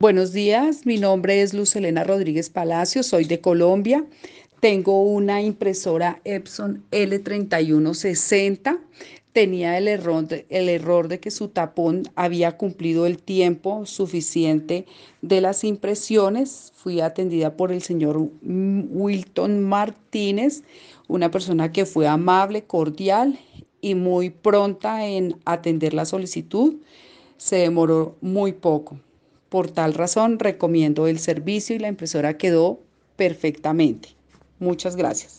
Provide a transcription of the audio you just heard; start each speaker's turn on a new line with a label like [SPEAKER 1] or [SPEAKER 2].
[SPEAKER 1] Buenos días, mi nombre es Luz Elena Rodríguez Palacio, soy de Colombia. Tengo una impresora Epson L3160. Tenía el error, de, el error de que su tapón había cumplido el tiempo suficiente de las impresiones. Fui atendida por el señor Wilton Martínez, una persona que fue amable, cordial y muy pronta en atender la solicitud. Se demoró muy poco. Por tal razón, recomiendo el servicio y la impresora quedó perfectamente. Muchas gracias.